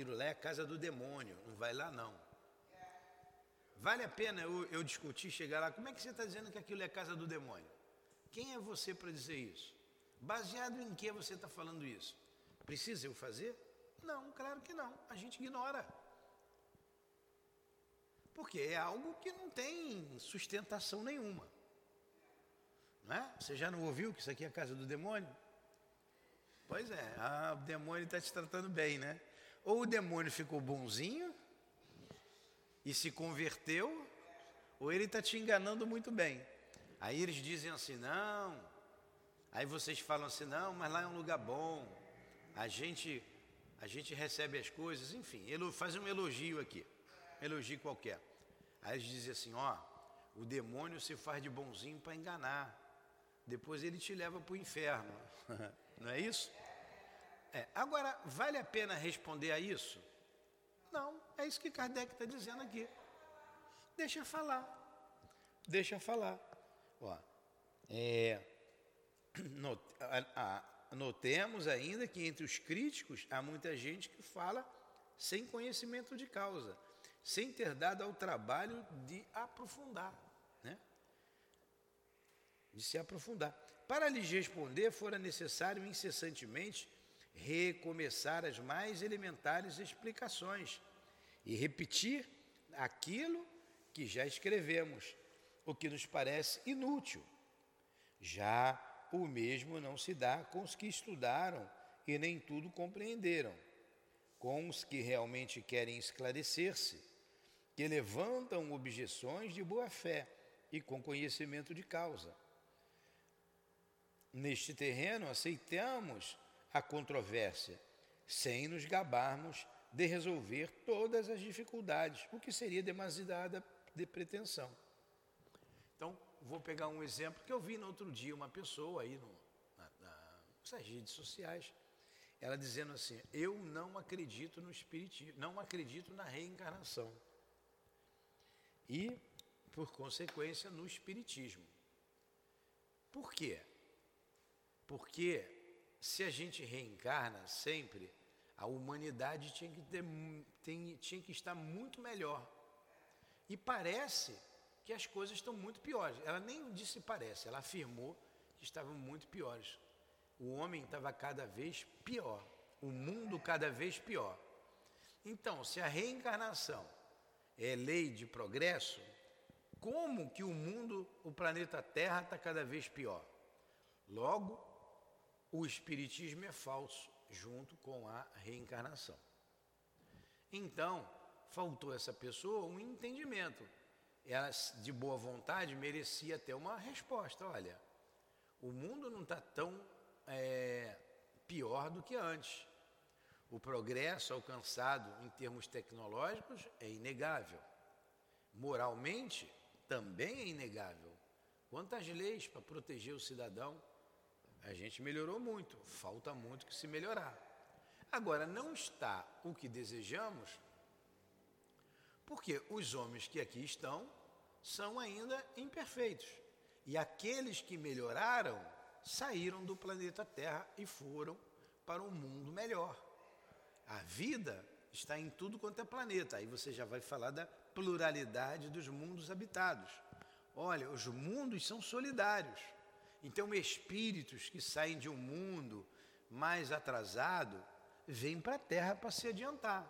aquilo lá é casa do demônio, não vai lá não. Vale a pena eu, eu discutir, chegar lá, como é que você está dizendo que aquilo é casa do demônio? Quem é você para dizer isso? Baseado em que você está falando isso? Precisa eu fazer? Não, claro que não. A gente ignora. Porque é algo que não tem sustentação nenhuma. Não é? Você já não ouviu que isso aqui é a casa do demônio? Pois é, ah, o demônio está te tratando bem, né? Ou o demônio ficou bonzinho e se converteu, ou ele está te enganando muito bem. Aí eles dizem assim, não. Aí vocês falam assim, não, mas lá é um lugar bom. A gente, a gente recebe as coisas, enfim, faz um elogio aqui, um elogio qualquer. Aí eles dizem assim, ó, o demônio se faz de bonzinho para enganar. Depois ele te leva para o inferno. Não é isso? É. Agora, vale a pena responder a isso? Não, é isso que Kardec está dizendo aqui. Deixa falar. Deixa falar. Ó, é, not, a, a, notemos ainda que entre os críticos há muita gente que fala sem conhecimento de causa, sem ter dado ao trabalho de aprofundar, né? de se aprofundar. Para lhes responder, fora necessário incessantemente recomeçar as mais elementares explicações e repetir aquilo que já escrevemos, o que nos parece inútil. Já o mesmo não se dá com os que estudaram e nem tudo compreenderam, com os que realmente querem esclarecer-se, que levantam objeções de boa fé e com conhecimento de causa. Neste terreno, aceitamos a controvérsia, sem nos gabarmos de resolver todas as dificuldades, o que seria demasiada de pretensão. Então, vou pegar um exemplo que eu vi no outro dia uma pessoa aí no, na, na, nas redes sociais, ela dizendo assim: Eu não acredito no espiritismo, não acredito na reencarnação. E, por consequência, no espiritismo. Por quê? Porque se a gente reencarna sempre, a humanidade tinha que, ter, tem, tinha que estar muito melhor. E parece que as coisas estão muito piores. Ela nem disse parece, ela afirmou que estavam muito piores. O homem estava cada vez pior, o mundo cada vez pior. Então, se a reencarnação é lei de progresso, como que o mundo, o planeta Terra está cada vez pior? Logo, o espiritismo é falso junto com a reencarnação. Então, faltou essa pessoa um entendimento. Ela, de boa vontade, merecia ter uma resposta. Olha, o mundo não está tão é, pior do que antes. O progresso alcançado em termos tecnológicos é inegável. Moralmente, também é inegável. Quantas leis para proteger o cidadão a gente melhorou muito, falta muito que se melhorar. Agora, não está o que desejamos, porque os homens que aqui estão são ainda imperfeitos. E aqueles que melhoraram saíram do planeta Terra e foram para um mundo melhor. A vida está em tudo quanto é planeta. Aí você já vai falar da pluralidade dos mundos habitados. Olha, os mundos são solidários. Então, espíritos que saem de um mundo mais atrasado vêm para a Terra para se adiantar.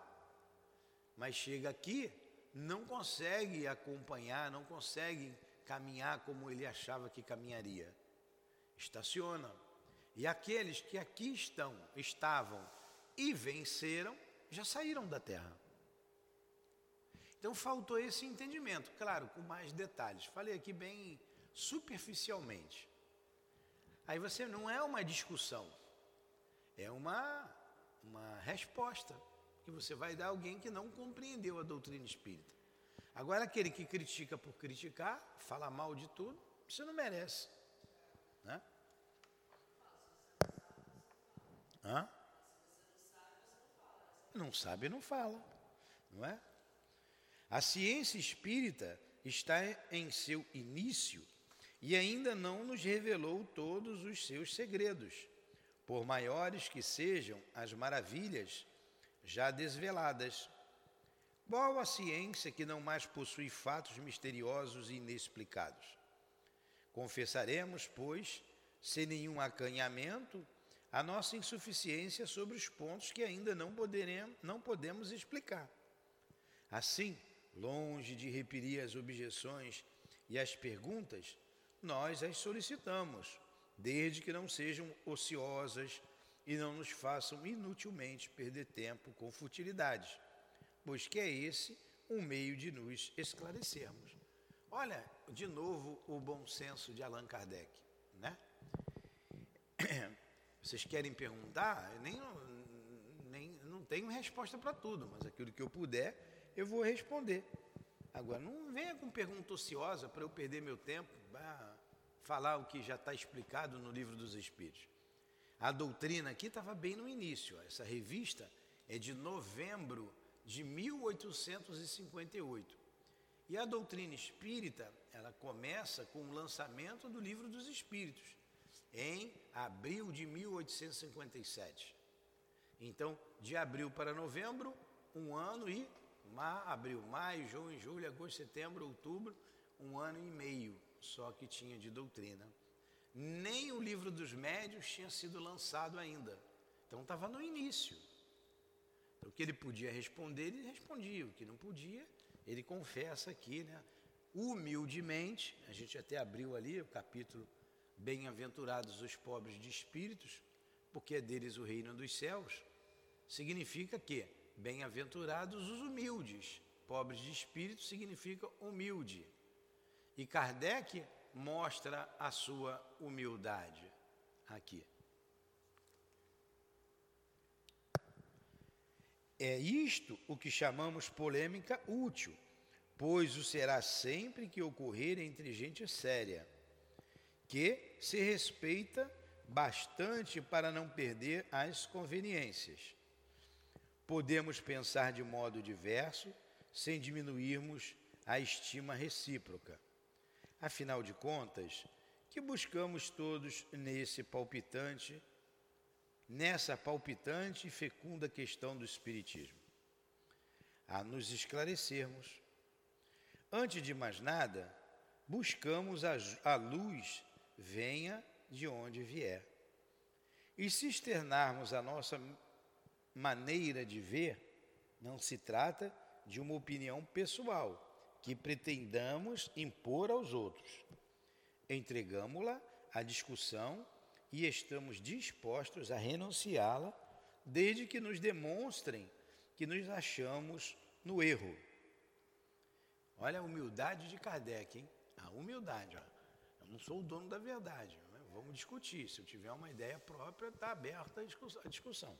Mas chega aqui, não consegue acompanhar, não consegue caminhar como ele achava que caminharia. Estaciona. E aqueles que aqui estão, estavam e venceram, já saíram da Terra. Então faltou esse entendimento, claro, com mais detalhes. Falei aqui bem superficialmente. Aí você não é uma discussão, é uma, uma resposta que você vai dar a alguém que não compreendeu a doutrina espírita. Agora, aquele que critica por criticar, fala mal de tudo, você não merece. Né? Hã? Não sabe, não fala, não é? A ciência espírita está em seu início e ainda não nos revelou todos os seus segredos. Por maiores que sejam as maravilhas já desveladas. Qual a ciência que não mais possui fatos misteriosos e inexplicados? Confessaremos, pois, sem nenhum acanhamento, a nossa insuficiência sobre os pontos que ainda não, poderemos, não podemos explicar. Assim, longe de repelir as objeções e as perguntas, nós as solicitamos, desde que não sejam ociosas e não nos façam inutilmente perder tempo com futilidades, pois que é esse um meio de nos esclarecermos. Olha, de novo, o bom senso de Allan Kardec, né? Vocês querem perguntar? Eu nem, nem não tenho resposta para tudo, mas aquilo que eu puder, eu vou responder. Agora, não venha com pergunta ociosa para eu perder meu tempo, falar o que já está explicado no livro dos Espíritos. A doutrina aqui estava bem no início. Essa revista é de novembro de 1858. E a doutrina espírita, ela começa com o lançamento do livro dos Espíritos, em abril de 1857. Então, de abril para novembro, um ano e abril, maio, junho, julho, agosto, setembro, outubro, um ano e meio só que tinha de doutrina. Nem o livro dos médios tinha sido lançado ainda. Então estava no início. Então, o que ele podia responder, ele respondia. O que não podia, ele confessa aqui, né? Humildemente, a gente até abriu ali o capítulo Bem-aventurados os pobres de espíritos, porque é deles o reino dos céus. Significa que bem-aventurados os humildes, pobres de espírito significa humilde. E Kardec mostra a sua humildade aqui. É isto o que chamamos polêmica útil, pois o será sempre que ocorrer entre gente séria, que se respeita bastante para não perder as conveniências. Podemos pensar de modo diverso, sem diminuirmos a estima recíproca. Afinal de contas, que buscamos todos nesse palpitante, nessa palpitante e fecunda questão do Espiritismo? A nos esclarecermos. Antes de mais nada, buscamos a, a luz, venha de onde vier. E se externarmos a nossa maneira de ver, não se trata de uma opinião pessoal, que pretendamos impor aos outros. Entregamos-la à discussão e estamos dispostos a renunciá-la, desde que nos demonstrem que nos achamos no erro. Olha a humildade de Kardec, hein? A humildade. Ó. Eu não sou o dono da verdade. Né? Vamos discutir. Se eu tiver uma ideia própria, está aberta a discussão.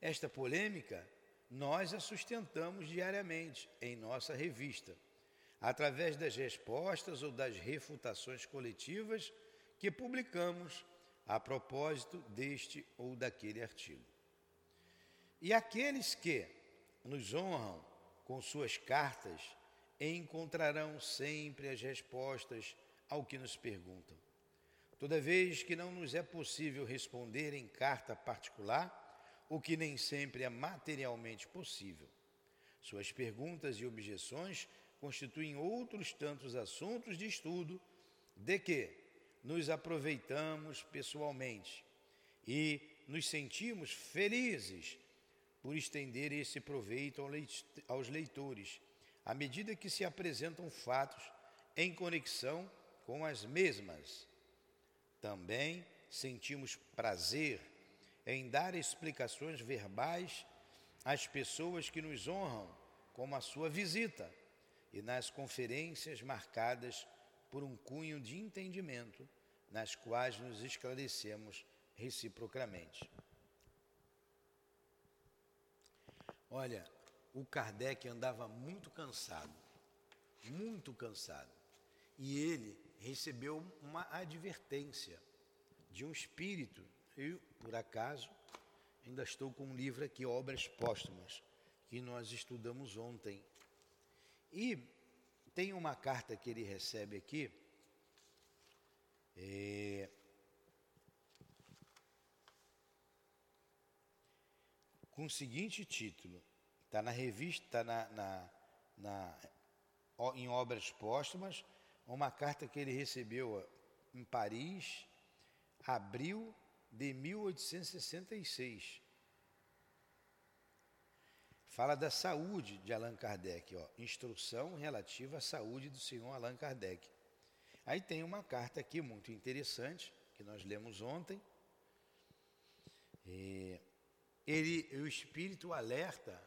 Esta polêmica nós a sustentamos diariamente em nossa revista, através das respostas ou das refutações coletivas que publicamos a propósito deste ou daquele artigo. E aqueles que nos honram com suas cartas encontrarão sempre as respostas ao que nos perguntam. Toda vez que não nos é possível responder em carta particular, o que nem sempre é materialmente possível. Suas perguntas e objeções constituem outros tantos assuntos de estudo de que nos aproveitamos pessoalmente e nos sentimos felizes por estender esse proveito aos leitores, à medida que se apresentam fatos em conexão com as mesmas. Também sentimos prazer em dar explicações verbais às pessoas que nos honram, como a sua visita, e nas conferências marcadas por um cunho de entendimento, nas quais nos esclarecemos reciprocamente. Olha, o Kardec andava muito cansado, muito cansado, e ele recebeu uma advertência de um espírito eu, por acaso, ainda estou com um livro aqui, Obras Póstumas, que nós estudamos ontem. E tem uma carta que ele recebe aqui, é, com o seguinte título. Está na revista, está na, na, na, em obras póstumas, uma carta que ele recebeu em Paris, abril de 1866. Fala da saúde de Allan Kardec, ó, instrução relativa à saúde do senhor Allan Kardec. Aí tem uma carta aqui muito interessante, que nós lemos ontem. E ele, o espírito alerta,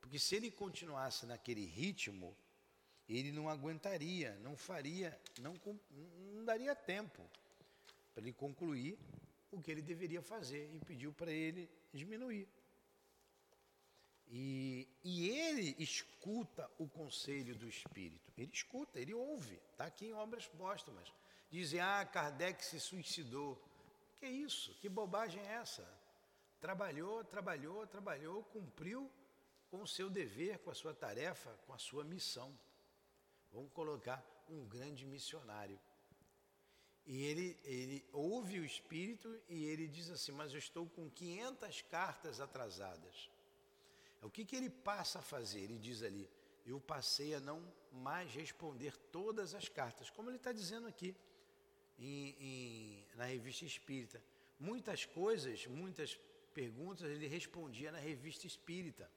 porque se ele continuasse naquele ritmo, ele não aguentaria, não faria, não, não daria tempo para ele concluir o que ele deveria fazer e pediu para ele diminuir. E, e ele escuta o conselho do Espírito. Ele escuta, ele ouve. Está aqui em obras póstumas. Dizem, ah, Kardec se suicidou. Que isso? Que bobagem é essa? Trabalhou, trabalhou, trabalhou, cumpriu com o seu dever, com a sua tarefa, com a sua missão. Vamos colocar um grande missionário. E ele, ele ouve o Espírito e ele diz assim: Mas eu estou com 500 cartas atrasadas. É o que, que ele passa a fazer? Ele diz ali: Eu passei a não mais responder todas as cartas, como ele está dizendo aqui em, em, na revista espírita. Muitas coisas, muitas perguntas ele respondia na revista espírita.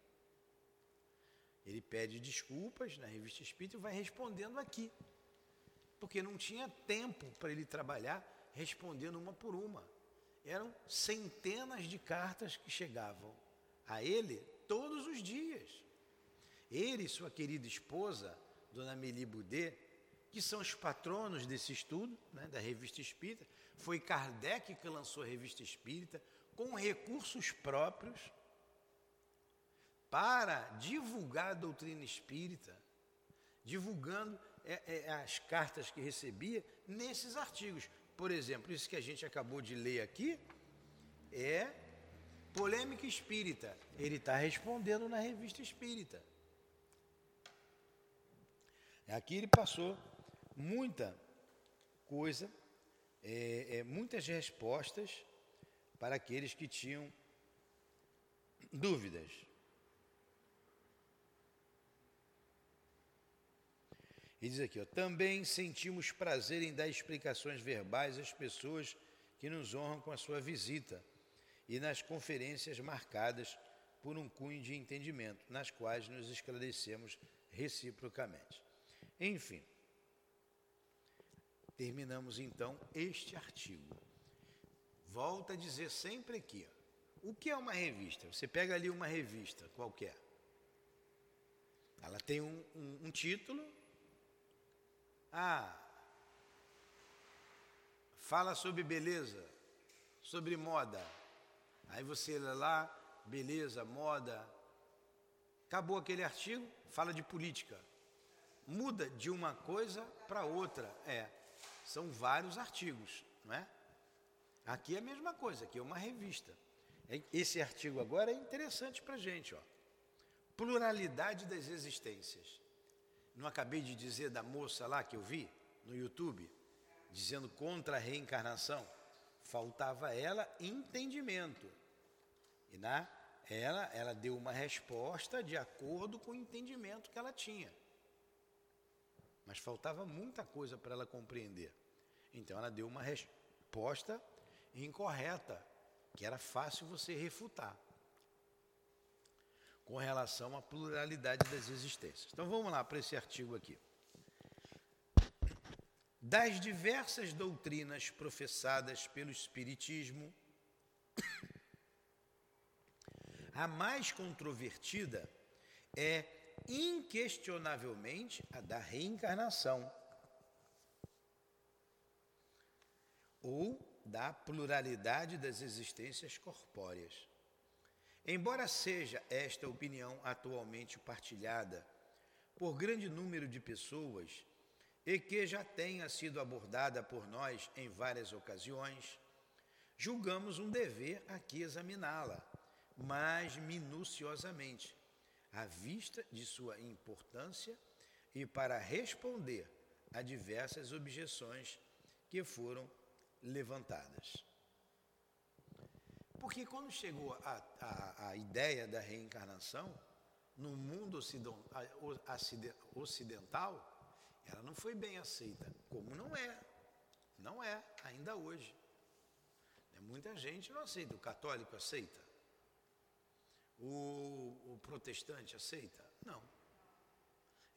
Ele pede desculpas na revista espírita e vai respondendo aqui. Porque não tinha tempo para ele trabalhar respondendo uma por uma. Eram centenas de cartas que chegavam a ele todos os dias. Ele e sua querida esposa, Dona Meli Boudet, que são os patronos desse estudo, né, da Revista Espírita, foi Kardec que lançou a Revista Espírita com recursos próprios para divulgar a doutrina espírita, divulgando é, é, as cartas que recebia nesses artigos. Por exemplo, isso que a gente acabou de ler aqui é Polêmica espírita. Ele está respondendo na revista espírita. Aqui ele passou muita coisa, é, é, muitas respostas para aqueles que tinham dúvidas. E diz aqui, ó, também sentimos prazer em dar explicações verbais às pessoas que nos honram com a sua visita e nas conferências marcadas por um cunho de entendimento, nas quais nos esclarecemos reciprocamente. Enfim, terminamos então este artigo. Volta a dizer sempre aqui, ó, o que é uma revista? Você pega ali uma revista qualquer. Ela tem um, um, um título. Ah, fala sobre beleza, sobre moda, Aí você lê lá, beleza, moda. Acabou aquele artigo, fala de política. Muda de uma coisa para outra. É, são vários artigos, não é? Aqui é a mesma coisa, aqui é uma revista. É, esse artigo agora é interessante para a gente, ó. Pluralidade das existências. Não acabei de dizer da moça lá que eu vi no YouTube, dizendo contra a reencarnação? Faltava ela entendimento. E na, ela, ela deu uma resposta de acordo com o entendimento que ela tinha. Mas faltava muita coisa para ela compreender. Então ela deu uma resposta incorreta, que era fácil você refutar, com relação à pluralidade das existências. Então vamos lá para esse artigo aqui. Das diversas doutrinas professadas pelo Espiritismo, a mais controvertida é inquestionavelmente a da reencarnação ou da pluralidade das existências corpóreas. Embora seja esta opinião atualmente partilhada por grande número de pessoas e que já tenha sido abordada por nós em várias ocasiões, julgamos um dever aqui examiná-la mais minuciosamente, à vista de sua importância e para responder a diversas objeções que foram levantadas. Porque quando chegou a, a, a ideia da reencarnação, no mundo ocidental, ela não foi bem aceita, como não é. Não é, ainda hoje. Muita gente não aceita. O católico aceita? O, o protestante aceita? Não.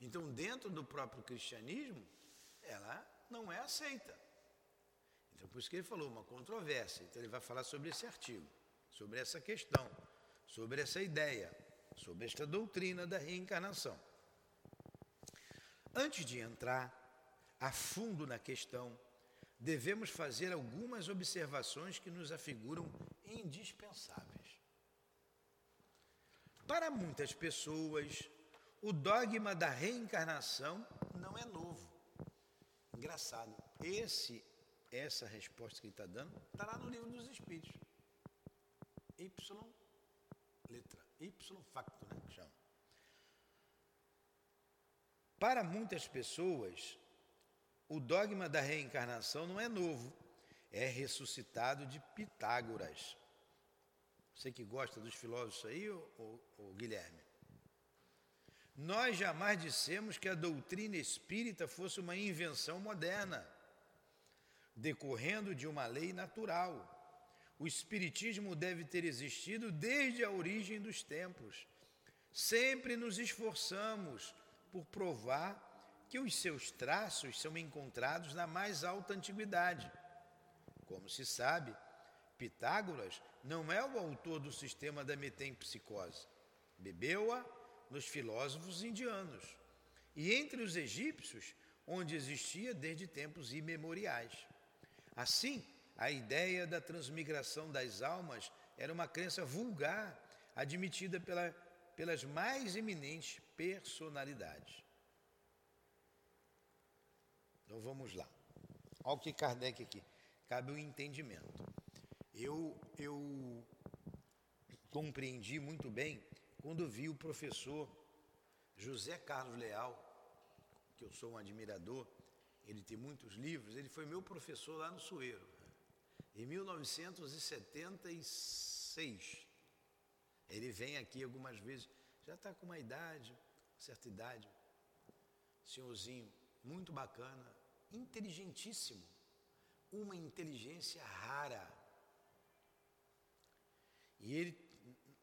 Então, dentro do próprio cristianismo, ela não é aceita. Então, por isso que ele falou, uma controvérsia. Então, ele vai falar sobre esse artigo, sobre essa questão, sobre essa ideia, sobre esta doutrina da reencarnação. Antes de entrar a fundo na questão, devemos fazer algumas observações que nos afiguram indispensáveis. Para muitas pessoas, o dogma da reencarnação não é novo. Engraçado. Esse, essa resposta que ele está dando está lá no livro dos Espíritos. Y, letra Y facto, né? Que chama. Para muitas pessoas, o dogma da reencarnação não é novo, é ressuscitado de Pitágoras. Você que gosta dos filósofos aí, ou, Guilherme? Nós jamais dissemos que a doutrina espírita fosse uma invenção moderna, decorrendo de uma lei natural. O espiritismo deve ter existido desde a origem dos tempos. Sempre nos esforçamos por provar que os seus traços são encontrados na mais alta antiguidade. Como se sabe, Pitágoras não é o autor do sistema da metempsicose. Bebeu-a nos filósofos indianos e entre os egípcios, onde existia desde tempos imemoriais. Assim, a ideia da transmigração das almas era uma crença vulgar, admitida pela, pelas mais eminentes personalidades. Então vamos lá. Olha o que Kardec aqui. Cabe o um entendimento. Eu, eu compreendi muito bem quando vi o professor José Carlos Leal, que eu sou um admirador, ele tem muitos livros, ele foi meu professor lá no Sueiro, em 1976. Ele vem aqui algumas vezes, já está com uma idade, certa idade, senhorzinho muito bacana, inteligentíssimo, uma inteligência rara. E ele,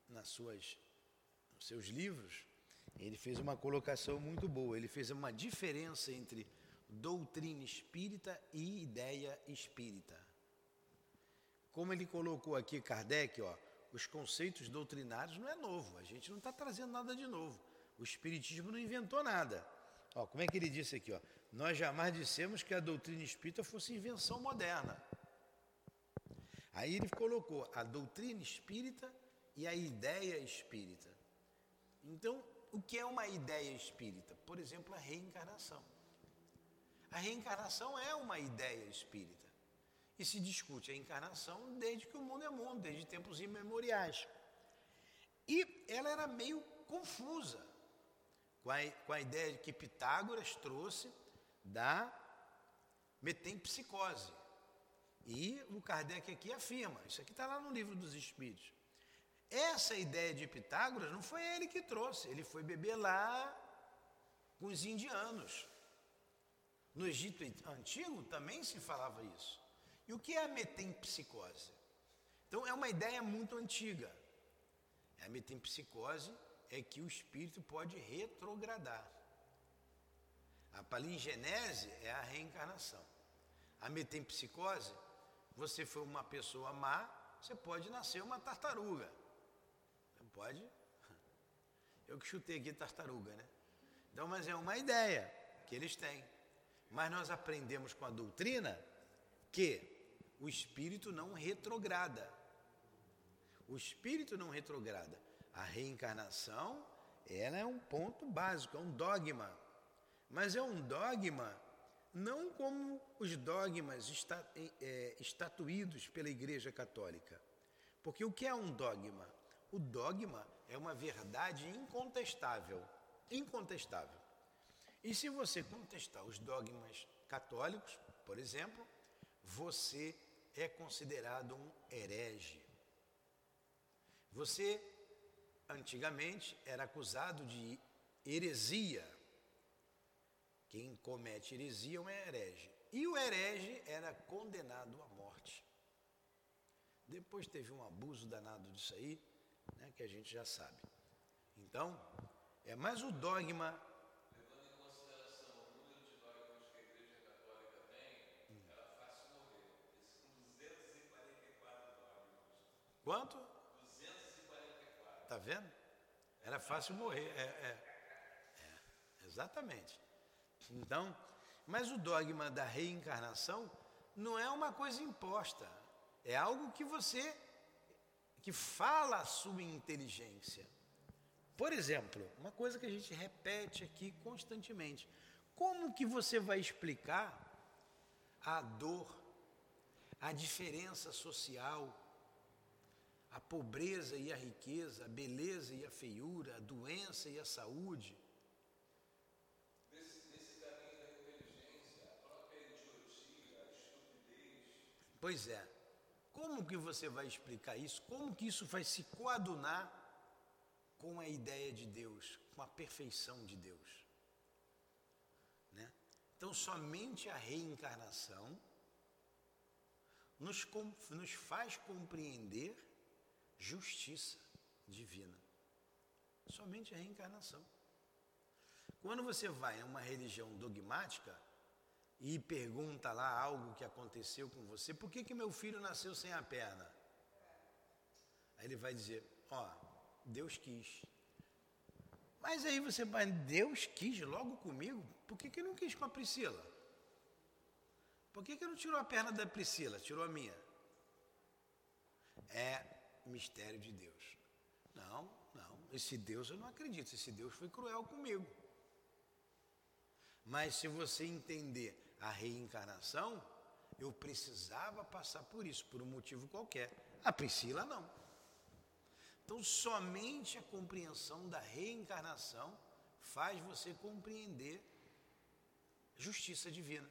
nas suas, nos seus livros, ele fez uma colocação muito boa. Ele fez uma diferença entre doutrina espírita e ideia espírita. Como ele colocou aqui Kardec, ó, os conceitos doutrinários não é novo. A gente não está trazendo nada de novo. O espiritismo não inventou nada. Ó, como é que ele disse aqui? Ó? Nós jamais dissemos que a doutrina espírita fosse invenção moderna. Aí ele colocou a doutrina espírita e a ideia espírita. Então, o que é uma ideia espírita? Por exemplo, a reencarnação. A reencarnação é uma ideia espírita. E se discute a encarnação desde que o mundo é mundo, desde tempos imemoriais. E ela era meio confusa com a, com a ideia que Pitágoras trouxe da metempsicose. E o Kardec aqui afirma, isso aqui está lá no livro dos Espíritos. Essa ideia de Pitágoras não foi ele que trouxe, ele foi beber lá com os indianos. No Egito Antigo também se falava isso. E o que é a metempsicose? Então é uma ideia muito antiga. A metempsicose é que o espírito pode retrogradar. A palingenese é a reencarnação. A metempsicose, você foi uma pessoa má, você pode nascer uma tartaruga. Pode. Eu que chutei aqui tartaruga, né? Então, mas é uma ideia que eles têm. Mas nós aprendemos com a doutrina que o espírito não retrograda. O espírito não retrograda. A reencarnação, ela é um ponto básico, é um dogma mas é um dogma não como os dogmas é, estatuídos pela Igreja Católica. Porque o que é um dogma? O dogma é uma verdade incontestável. Incontestável. E se você contestar os dogmas católicos, por exemplo, você é considerado um herege. Você, antigamente, era acusado de heresia. Quem comete heresia é um herege. E o herege era condenado à morte. Depois teve um abuso danado disso aí, né, que a gente já sabe. Então, é mais o dogma Quanto? 244. Tá vendo? Era fácil morrer. É, é, é, exatamente. Então, mas o dogma da reencarnação não é uma coisa imposta. É algo que você que fala a sua inteligência. Por exemplo, uma coisa que a gente repete aqui constantemente. Como que você vai explicar a dor, a diferença social, a pobreza e a riqueza, a beleza e a feiura, a doença e a saúde. Nesse, nesse caminho da inteligência, a própria idiotia, a estupidez. Pois é. Como que você vai explicar isso? Como que isso vai se coadunar com a ideia de Deus, com a perfeição de Deus? Né? Então, somente a reencarnação nos, nos faz compreender justiça divina. Somente a reencarnação. Quando você vai a uma religião dogmática e pergunta lá algo que aconteceu com você, por que, que meu filho nasceu sem a perna? Aí ele vai dizer, ó, Deus quis. Mas aí você vai, Deus quis logo comigo? Por que, que não quis com a Priscila? Por que, que não tirou a perna da Priscila, tirou a minha? É mistério de Deus. Não, não, esse Deus eu não acredito, esse Deus foi cruel comigo. Mas se você entender a reencarnação, eu precisava passar por isso, por um motivo qualquer. A Priscila não. Então, somente a compreensão da reencarnação faz você compreender justiça divina.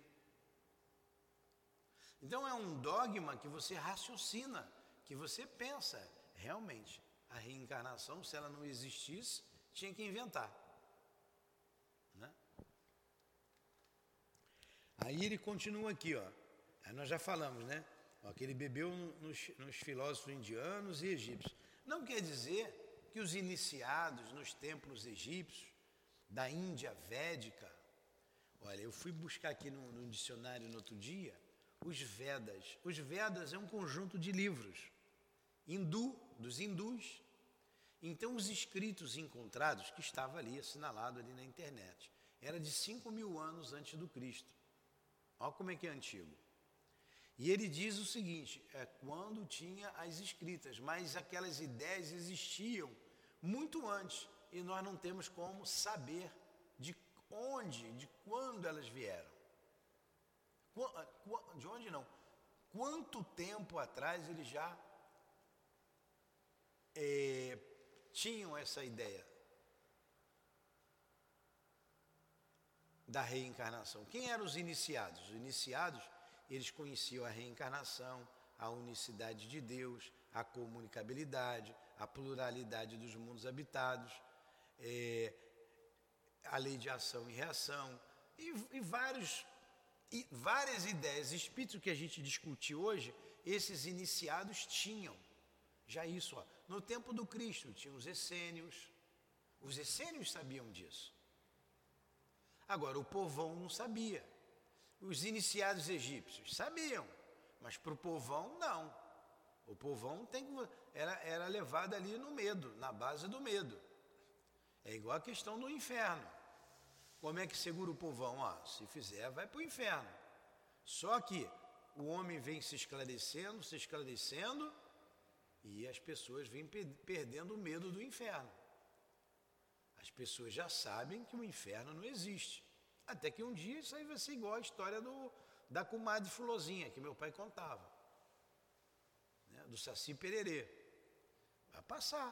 Então, é um dogma que você raciocina que você pensa, realmente, a reencarnação, se ela não existisse, tinha que inventar. Né? Aí ele continua aqui, ó. Aí nós já falamos, né? Ó, que ele bebeu nos, nos filósofos indianos e egípcios. Não quer dizer que os iniciados nos templos egípcios, da Índia védica, olha, eu fui buscar aqui no, no dicionário no outro dia, os Vedas. Os Vedas é um conjunto de livros hindu, dos hindus. Então, os escritos encontrados, que estava ali assinalado ali na internet, era de 5 mil anos antes do Cristo. Olha como é que é antigo. E ele diz o seguinte: é quando tinha as escritas, mas aquelas ideias existiam muito antes e nós não temos como saber de onde, de quando elas vieram. De onde não? Quanto tempo atrás ele já é, tinham essa ideia da reencarnação. Quem eram os iniciados? Os iniciados, eles conheciam a reencarnação, a unicidade de Deus, a comunicabilidade, a pluralidade dos mundos habitados, é, a lei de ação e reação, e, e, vários, e várias ideias, espíritos que a gente discute hoje, esses iniciados tinham. Já isso, ó, no tempo do Cristo tinha os essênios. Os essênios sabiam disso. Agora, o povão não sabia. Os iniciados egípcios sabiam, mas para o povão, não. O povão tem era, era levado ali no medo, na base do medo. É igual a questão do inferno. Como é que segura o povão? Ah, se fizer, vai para o inferno. Só que o homem vem se esclarecendo, se esclarecendo, e as pessoas vêm perdendo o medo do inferno. As pessoas já sabem que o inferno não existe. Até que um dia isso aí vai ser igual a história do, da comadre Fulozinha, que meu pai contava. Né, do Saci Pererê. Vai passar.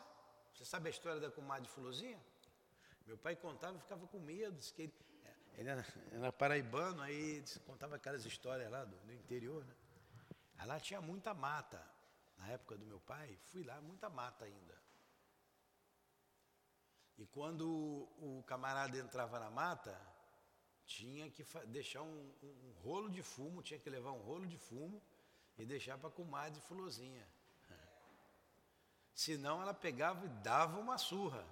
Você sabe a história da comadre Fulozinha? Meu pai contava e ficava com medo. Disse que ele, ele era, era paraibano, aí contava aquelas histórias lá do, do interior. Né? Lá tinha muita mata. Na época do meu pai, fui lá, muita mata ainda. E quando o camarada entrava na mata, tinha que deixar um, um, rolo de fumo, tinha que levar um rolo de fumo e deixar para a comadre fulozinha. Senão ela pegava e dava uma surra.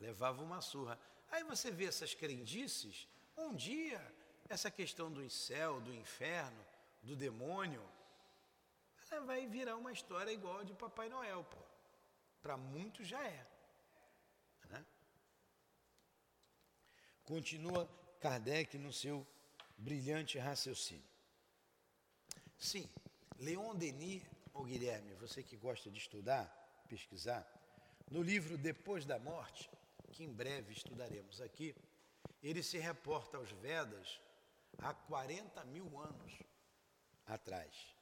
Levava uma surra. Aí você vê essas crendices, um dia, essa questão do céu, do inferno, do demônio, vai virar uma história igual a de Papai Noel, pô. Para muitos já é. Né? Continua Kardec no seu brilhante raciocínio. Sim, Leon Denis, ou Guilherme, você que gosta de estudar, pesquisar, no livro Depois da Morte, que em breve estudaremos aqui, ele se reporta aos Vedas há 40 mil anos atrás.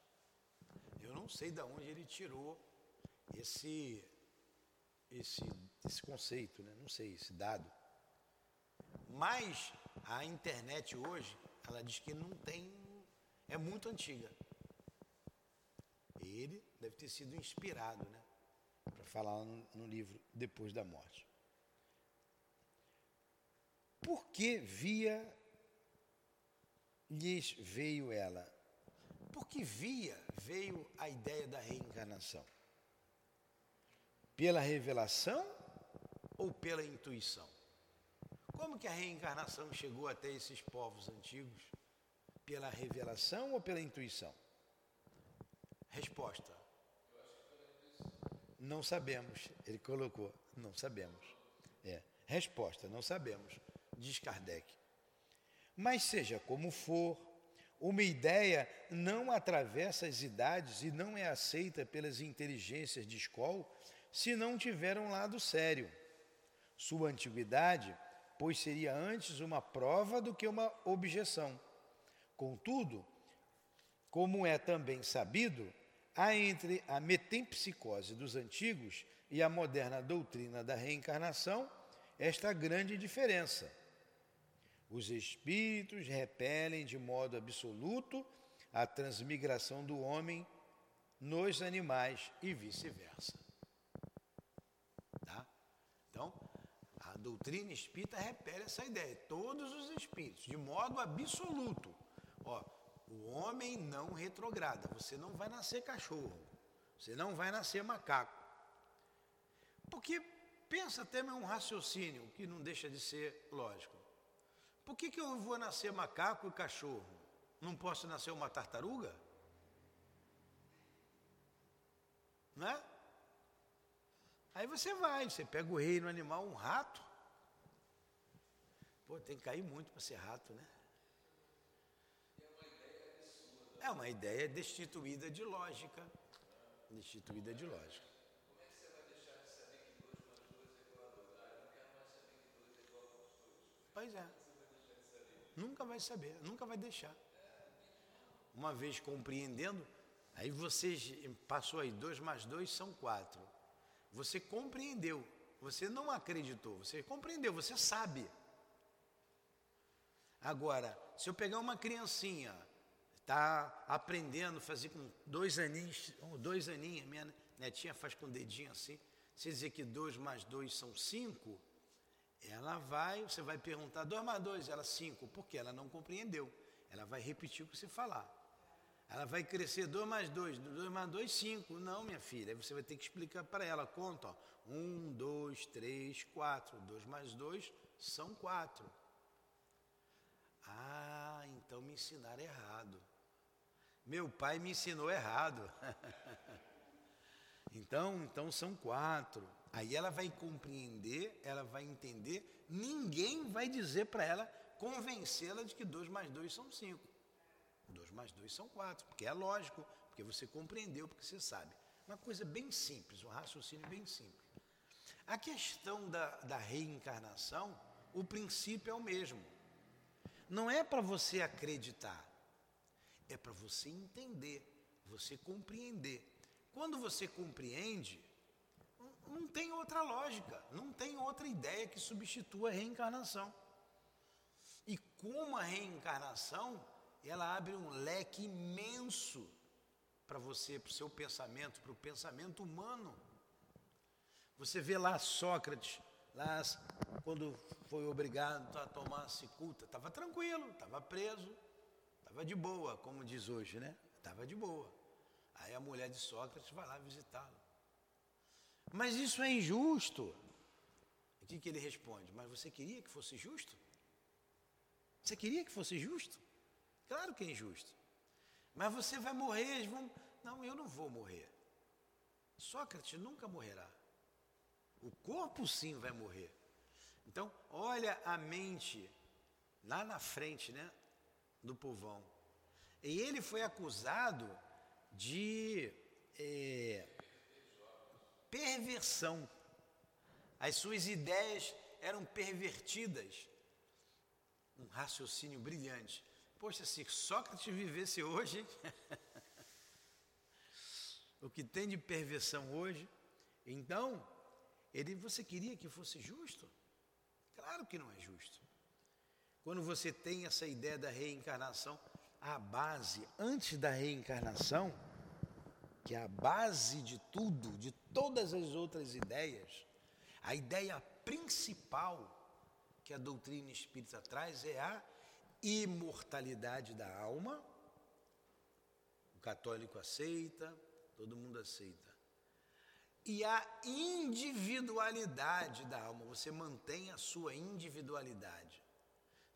Eu não sei de onde ele tirou esse, esse, esse conceito, né? não sei, esse dado. Mas a internet hoje, ela diz que não tem, é muito antiga. Ele deve ter sido inspirado, né? Para falar no, no livro Depois da Morte. Por que via lhes veio ela? Porque via veio a ideia da reencarnação. Pela revelação ou pela intuição? Como que a reencarnação chegou até esses povos antigos? Pela revelação ou pela intuição? Resposta: Não sabemos. Ele colocou: Não sabemos. É. Resposta: Não sabemos diz Kardec. Mas seja como for, uma ideia não atravessa as idades e não é aceita pelas inteligências de escola se não tiver um lado sério. Sua antiguidade, pois seria antes uma prova do que uma objeção. Contudo, como é também sabido, há entre a metempsicose dos antigos e a moderna doutrina da reencarnação esta grande diferença. Os espíritos repelem de modo absoluto a transmigração do homem nos animais e vice-versa. Tá? Então, a doutrina espírita repele essa ideia. Todos os espíritos, de modo absoluto. Ó, o homem não retrograda. Você não vai nascer cachorro. Você não vai nascer macaco. Porque pensa até um raciocínio que não deixa de ser lógico. Por que, que eu vou nascer macaco e cachorro? Não posso nascer uma tartaruga? Né? Aí você vai, você pega o reino animal, um rato. Pô, tem que cair muito para ser rato, né? É uma ideia destituída de lógica. Destituída de lógica. Como que você vai deixar de saber que 2 mais 2 igual a 2? Eu não quero mais saber que 2 igual a 2. Pois é. Nunca vai saber, nunca vai deixar. Uma vez compreendendo, aí você passou aí, dois mais dois são quatro. Você compreendeu, você não acreditou, você compreendeu, você sabe. Agora, se eu pegar uma criancinha, está aprendendo a fazer com dois aninhos, dois aninhos, minha netinha faz com o dedinho assim, se dizer que dois mais dois são cinco, ela vai, você vai perguntar 2 mais 2, ela 5, porque ela não compreendeu. Ela vai repetir o que você falar. Ela vai crescer 2 mais 2, 2 mais 2, 5. Não, minha filha, aí você vai ter que explicar para ela. Conta, 1, 2, 3, 4. 2 mais 2 são 4. Ah, então me ensinaram errado. Meu pai me ensinou errado. então, então são quatro. Aí ela vai compreender, ela vai entender, ninguém vai dizer para ela, convencê-la de que 2 mais 2 são 5. 2 mais 2 são 4, porque é lógico, porque você compreendeu, porque você sabe. Uma coisa bem simples, um raciocínio bem simples. A questão da, da reencarnação, o princípio é o mesmo. Não é para você acreditar, é para você entender, você compreender. Quando você compreende, não tem outra lógica, não tem outra ideia que substitua a reencarnação. E como a reencarnação, ela abre um leque imenso para você, para o seu pensamento, para o pensamento humano. Você vê lá Sócrates, lá quando foi obrigado a tomar cicuta, estava tranquilo, estava preso, estava de boa, como diz hoje, né? Estava de boa. Aí a mulher de Sócrates vai lá visitá-lo. Mas isso é injusto. O que, que ele responde? Mas você queria que fosse justo? Você queria que fosse justo? Claro que é injusto. Mas você vai morrer, eles vão. Não, eu não vou morrer. Sócrates nunca morrerá. O corpo sim vai morrer. Então, olha a mente lá na frente, né, do povão. E ele foi acusado de é, perversão. As suas ideias eram pervertidas. Um raciocínio brilhante. Poxa, se Sócrates vivesse hoje, o que tem de perversão hoje, então, ele, você queria que fosse justo? Claro que não é justo. Quando você tem essa ideia da reencarnação, a base, antes da reencarnação, que é a base de tudo, de todas as outras ideias, a ideia principal que a doutrina espírita traz é a imortalidade da alma. O católico aceita, todo mundo aceita. E a individualidade da alma, você mantém a sua individualidade.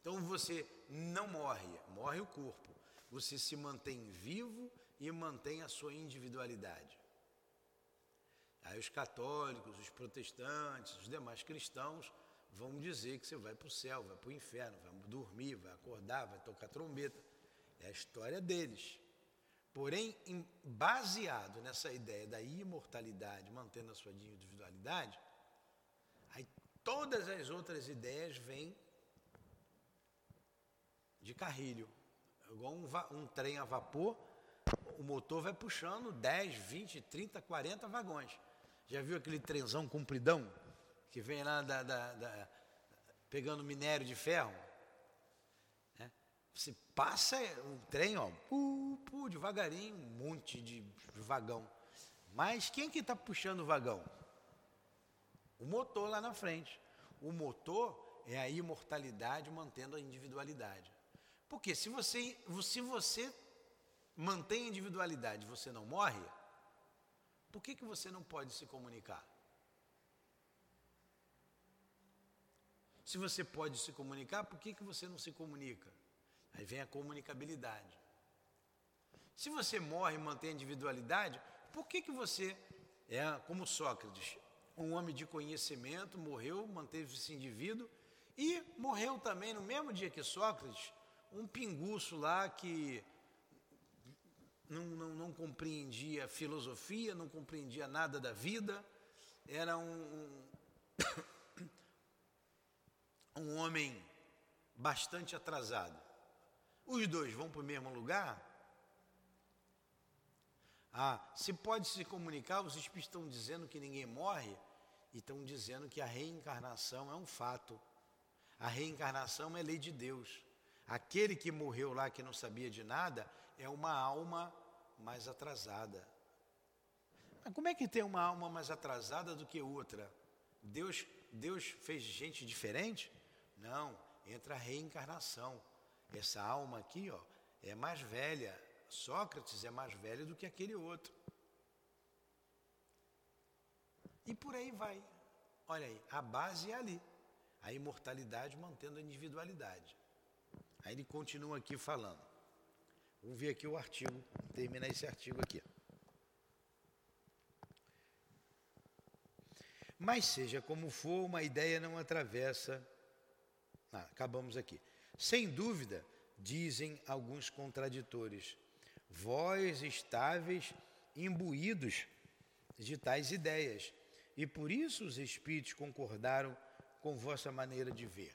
Então você não morre, morre o corpo. Você se mantém vivo e mantém a sua individualidade. Aí os católicos, os protestantes, os demais cristãos vão dizer que você vai para o céu, vai para o inferno, vai dormir, vai acordar, vai tocar trombeta. É a história deles. Porém, baseado nessa ideia da imortalidade, mantendo a sua individualidade, aí todas as outras ideias vêm de carrilho. É igual um, um trem a vapor, o motor vai puxando 10, 20, 30, 40 vagões. Já viu aquele trenzão compridão que vem lá da, da, da, pegando minério de ferro? É. Você passa o trem, ó, pu, pu, devagarinho, um monte de vagão. Mas quem que está puxando o vagão? O motor lá na frente. O motor é a imortalidade mantendo a individualidade. Porque se você, se você mantém a individualidade, você não morre, por que, que você não pode se comunicar? Se você pode se comunicar, por que, que você não se comunica? Aí vem a comunicabilidade. Se você morre e mantém a individualidade, por que, que você é como Sócrates, um homem de conhecimento, morreu, manteve esse indivíduo e morreu também no mesmo dia que Sócrates, um pinguço lá que não, não, não compreendia filosofia, não compreendia nada da vida, era um, um, homem bastante atrasado. Os dois vão para o mesmo lugar? Ah, se pode se comunicar, os espíritos estão dizendo que ninguém morre e estão dizendo que a reencarnação é um fato. A reencarnação é lei de Deus. Aquele que morreu lá que não sabia de nada é uma alma mais atrasada. Mas como é que tem uma alma mais atrasada do que outra? Deus, Deus fez gente diferente? Não, entra a reencarnação. Essa alma aqui, ó, é mais velha. Sócrates é mais velho do que aquele outro. E por aí vai. Olha aí, a base é ali. A imortalidade mantendo a individualidade. Aí ele continua aqui falando. Vamos ver aqui o artigo, terminar esse artigo aqui. Mas seja como for, uma ideia não atravessa. Ah, acabamos aqui. Sem dúvida, dizem alguns contraditores, vós estáveis imbuídos de tais ideias, e por isso os espíritos concordaram com vossa maneira de ver.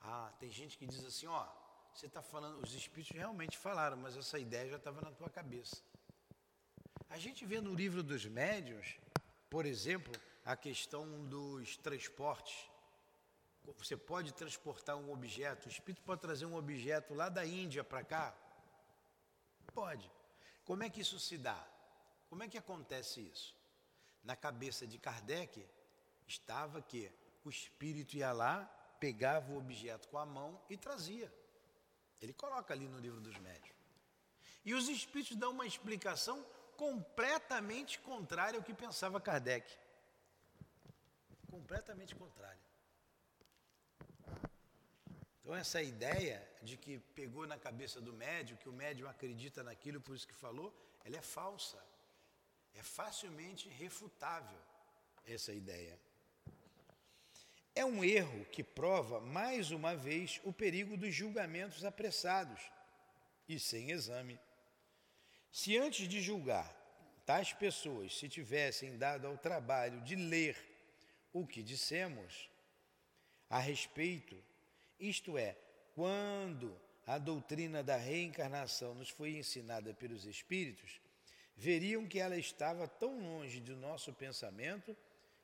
Ah, tem gente que diz assim, ó, você está falando, os espíritos realmente falaram, mas essa ideia já estava na tua cabeça. A gente vê no livro dos médiuns, por exemplo, a questão dos transportes. Você pode transportar um objeto, o espírito pode trazer um objeto lá da Índia para cá? Pode. Como é que isso se dá? Como é que acontece isso? Na cabeça de Kardec estava que o espírito ia lá, pegava o objeto com a mão e trazia. Ele coloca ali no livro dos médios. E os espíritos dão uma explicação completamente contrária ao que pensava Kardec. Completamente contrária. Então, essa ideia de que pegou na cabeça do médium, que o médium acredita naquilo, por isso que falou, ela é falsa. É facilmente refutável essa ideia. É um erro que prova, mais uma vez, o perigo dos julgamentos apressados e sem exame. Se antes de julgar, tais pessoas se tivessem dado ao trabalho de ler o que dissemos a respeito, isto é, quando a doutrina da reencarnação nos foi ensinada pelos Espíritos, veriam que ela estava tão longe do nosso pensamento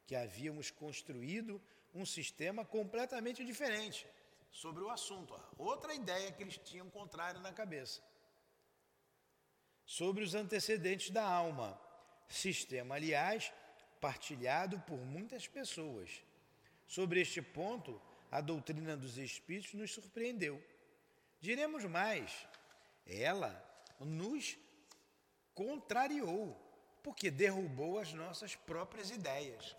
que havíamos construído um sistema completamente diferente sobre o assunto. Outra ideia que eles tinham contrária na cabeça. Sobre os antecedentes da alma. Sistema, aliás, partilhado por muitas pessoas. Sobre este ponto, a doutrina dos Espíritos nos surpreendeu. Diremos mais, ela nos contrariou, porque derrubou as nossas próprias ideias.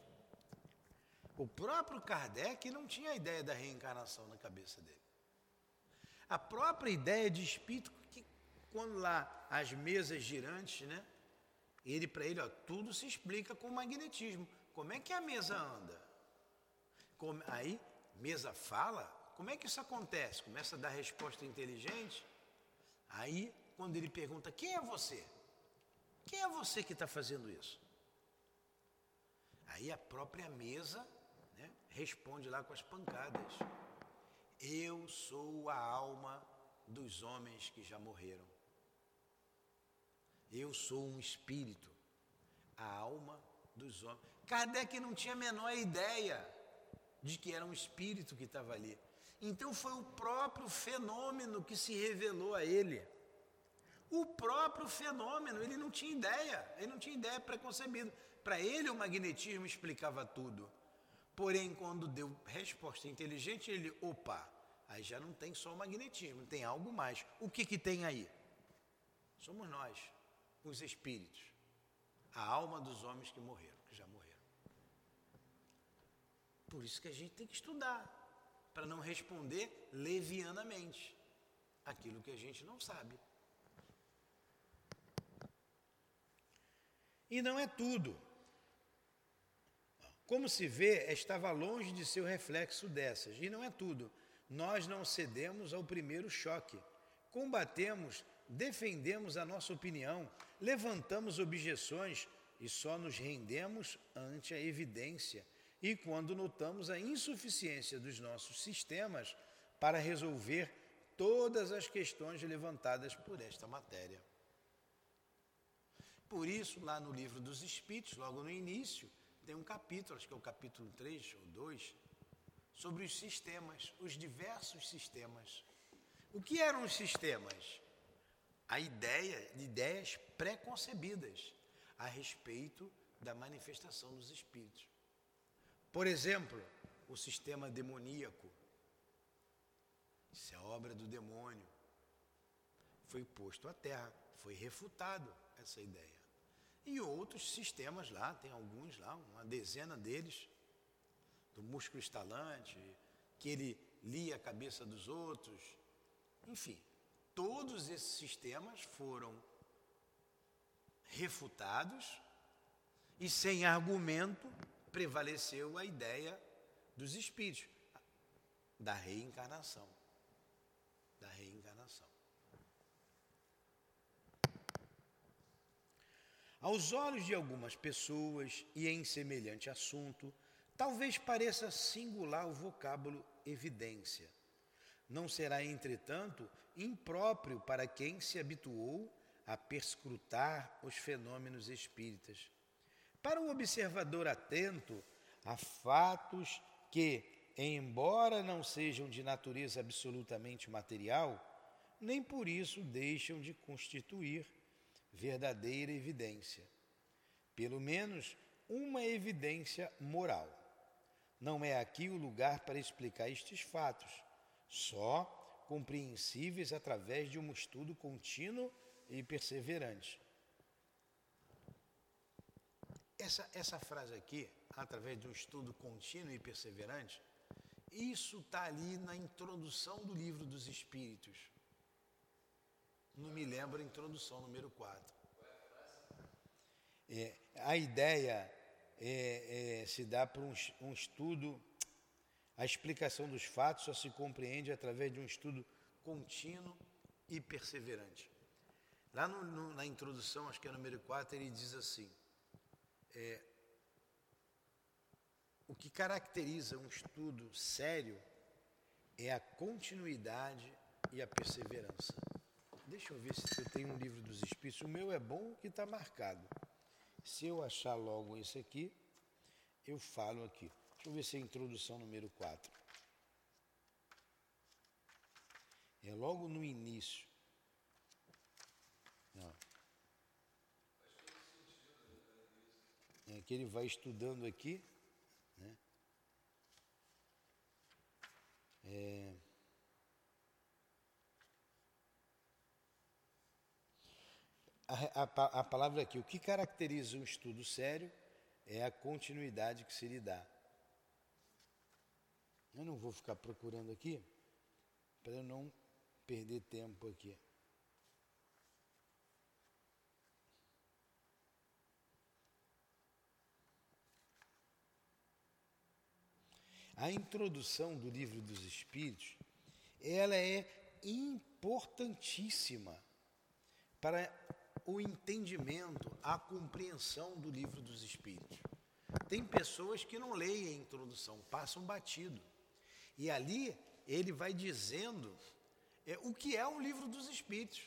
O próprio Kardec não tinha a ideia da reencarnação na cabeça dele. A própria ideia de espírito, que quando lá as mesas girantes, né? Ele para ele, ó, tudo se explica com magnetismo. Como é que a mesa anda? Como, aí, mesa fala, como é que isso acontece? Começa a dar resposta inteligente. Aí, quando ele pergunta, quem é você? Quem é você que está fazendo isso? Aí a própria mesa responde lá com as pancadas. Eu sou a alma dos homens que já morreram. Eu sou um espírito, a alma dos homens. Kardec não tinha a menor ideia de que era um espírito que estava ali. Então foi o próprio fenômeno que se revelou a ele. O próprio fenômeno, ele não tinha ideia, ele não tinha ideia preconcebida. Para ele, o magnetismo explicava tudo. Porém, quando deu resposta inteligente, ele, opa, aí já não tem só magnetismo, tem algo mais. O que, que tem aí? Somos nós, os espíritos, a alma dos homens que morreram, que já morreram. Por isso que a gente tem que estudar, para não responder levianamente aquilo que a gente não sabe. E não é tudo. Como se vê, estava longe de ser o reflexo dessas. E não é tudo. Nós não cedemos ao primeiro choque. Combatemos, defendemos a nossa opinião, levantamos objeções e só nos rendemos ante a evidência e quando notamos a insuficiência dos nossos sistemas para resolver todas as questões levantadas por esta matéria. Por isso, lá no livro dos Espíritos, logo no início, tem um capítulo, acho que é o capítulo 3 ou 2, sobre os sistemas, os diversos sistemas. O que eram os sistemas? A ideia, ideias preconcebidas a respeito da manifestação dos espíritos. Por exemplo, o sistema demoníaco. Isso é obra do demônio. Foi posto à terra, foi refutado essa ideia. E outros sistemas lá, tem alguns lá, uma dezena deles, do músculo estalante, que ele lia a cabeça dos outros. Enfim, todos esses sistemas foram refutados e sem argumento prevaleceu a ideia dos espíritos da reencarnação. Da reencarnação. Aos olhos de algumas pessoas e em semelhante assunto, talvez pareça singular o vocábulo evidência. Não será, entretanto, impróprio para quem se habituou a perscrutar os fenômenos espíritas. Para um observador atento a fatos que, embora não sejam de natureza absolutamente material, nem por isso deixam de constituir verdadeira evidência, pelo menos uma evidência moral. Não é aqui o lugar para explicar estes fatos, só compreensíveis através de um estudo contínuo e perseverante. Essa, essa frase aqui, através de um estudo contínuo e perseverante, isso está ali na introdução do livro dos Espíritos. Não me lembro a introdução, número 4. É, a ideia é, é, se dá para um, um estudo, a explicação dos fatos só se compreende através de um estudo contínuo e perseverante. Lá no, no, na introdução, acho que é número 4, ele diz assim: é, o que caracteriza um estudo sério é a continuidade e a perseverança. Deixa eu ver se eu tenho um livro dos Espíritos. O meu é bom que está marcado. Se eu achar logo esse aqui, eu falo aqui. Deixa eu ver se é a introdução número 4. É logo no início. Não. é, que ele vai estudando aqui. Né? É, a, a, a palavra aqui, o que caracteriza um estudo sério é a continuidade que se lhe dá. Eu não vou ficar procurando aqui para não perder tempo aqui. A introdução do livro dos Espíritos, ela é importantíssima para o entendimento, a compreensão do livro dos Espíritos. Tem pessoas que não leem a introdução, passam batido. E ali ele vai dizendo é, o que é o livro dos Espíritos.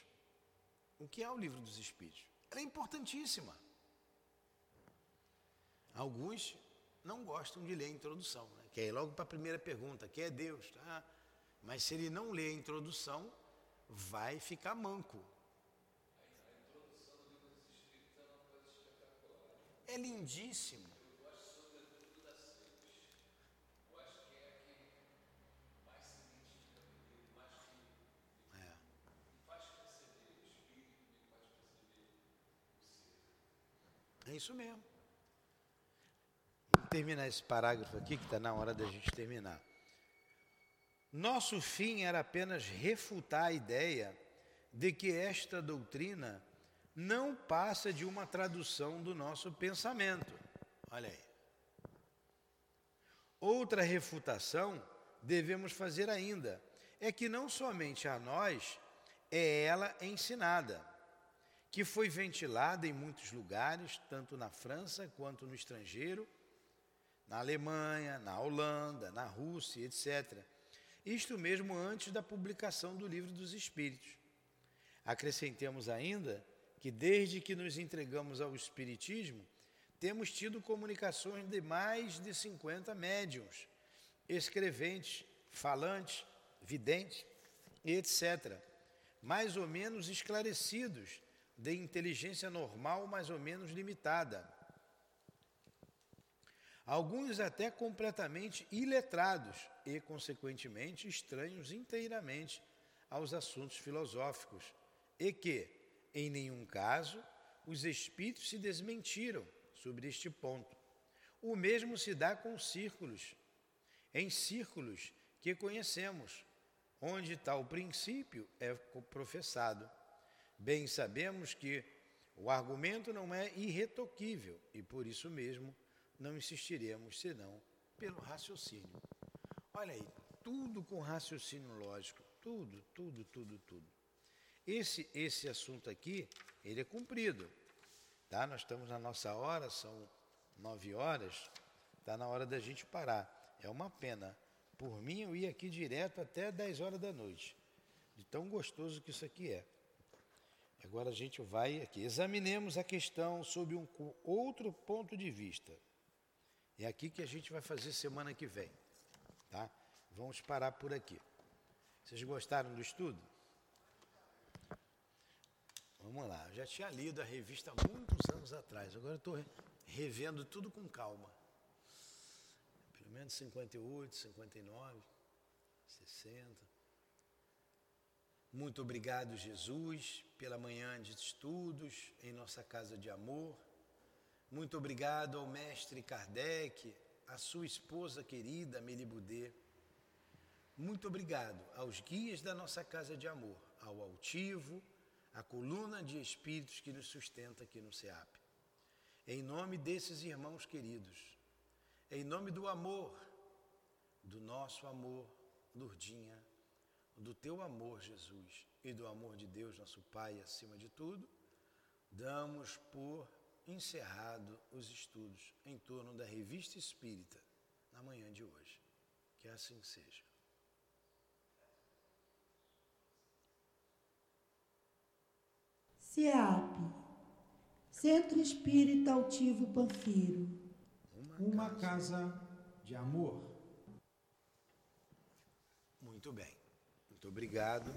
O que é o livro dos Espíritos? Ela é importantíssima. Alguns não gostam de ler a introdução, né? que é logo para a primeira pergunta, que é Deus, tá? Mas se ele não ler a introdução, vai ficar manco. É lindíssimo. É. é isso mesmo terminar esse parágrafo aqui, que está na hora da gente terminar. Nosso fim era apenas refutar a ideia de que esta doutrina não passa de uma tradução do nosso pensamento. Olha aí. Outra refutação devemos fazer ainda é que não somente a nós é ela ensinada, que foi ventilada em muitos lugares, tanto na França quanto no estrangeiro, na Alemanha, na Holanda, na Rússia, etc. Isto mesmo antes da publicação do Livro dos Espíritos. Acrescentemos ainda que, desde que nos entregamos ao Espiritismo, temos tido comunicações de mais de 50 médiums, escreventes, falantes, videntes, etc., mais ou menos esclarecidos, de inteligência normal mais ou menos limitada alguns até completamente iletrados e, consequentemente, estranhos inteiramente aos assuntos filosóficos, e que, em nenhum caso, os espíritos se desmentiram sobre este ponto. O mesmo se dá com círculos, em círculos que conhecemos, onde tal princípio é professado. Bem sabemos que o argumento não é irretoquível e, por isso mesmo, não insistiremos senão pelo raciocínio. Olha aí, tudo com raciocínio lógico, tudo, tudo, tudo, tudo. Esse, esse assunto aqui, ele é cumprido, tá? Nós estamos na nossa hora, são nove horas, está na hora da gente parar. É uma pena. Por mim, eu ia aqui direto até 10 horas da noite, de tão gostoso que isso aqui é. Agora a gente vai aqui, examinemos a questão sob um outro ponto de vista. É aqui que a gente vai fazer semana que vem, tá? Vamos parar por aqui. Vocês gostaram do estudo? Vamos lá, já tinha lido a revista há muitos anos atrás, agora estou revendo tudo com calma. Pelo menos 58, 59, 60. Muito obrigado, Jesus, pela manhã de estudos em nossa casa de amor. Muito obrigado ao mestre Kardec, à sua esposa querida Melibudê. Muito obrigado aos guias da nossa casa de amor, ao altivo, à coluna de espíritos que nos sustenta aqui no SEAP. Em nome desses irmãos queridos, em nome do amor, do nosso amor, Lurdinha, do teu amor, Jesus, e do amor de Deus, nosso Pai, acima de tudo, damos por encerrado os estudos em torno da revista espírita na manhã de hoje. Que assim seja. CEAP, Centro Espírita Altivo Panfiro. Uma casa de amor. Muito bem. Muito obrigado.